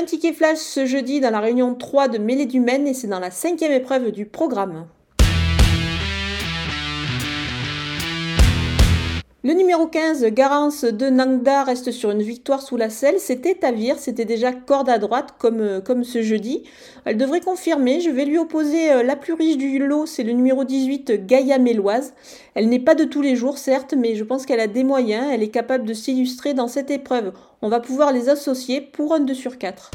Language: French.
un ticket flash ce jeudi dans la réunion 3 de Mêlée du Maine et c'est dans la cinquième épreuve du programme. Le numéro 15, Garance de Nangda, reste sur une victoire sous la selle. C'était Tavir, c'était déjà corde à droite comme, euh, comme ce jeudi. Elle devrait confirmer. Je vais lui opposer euh, la plus riche du lot, c'est le numéro 18, Gaïa Méloise. Elle n'est pas de tous les jours, certes, mais je pense qu'elle a des moyens. Elle est capable de s'illustrer dans cette épreuve. On va pouvoir les associer pour un 2 sur 4.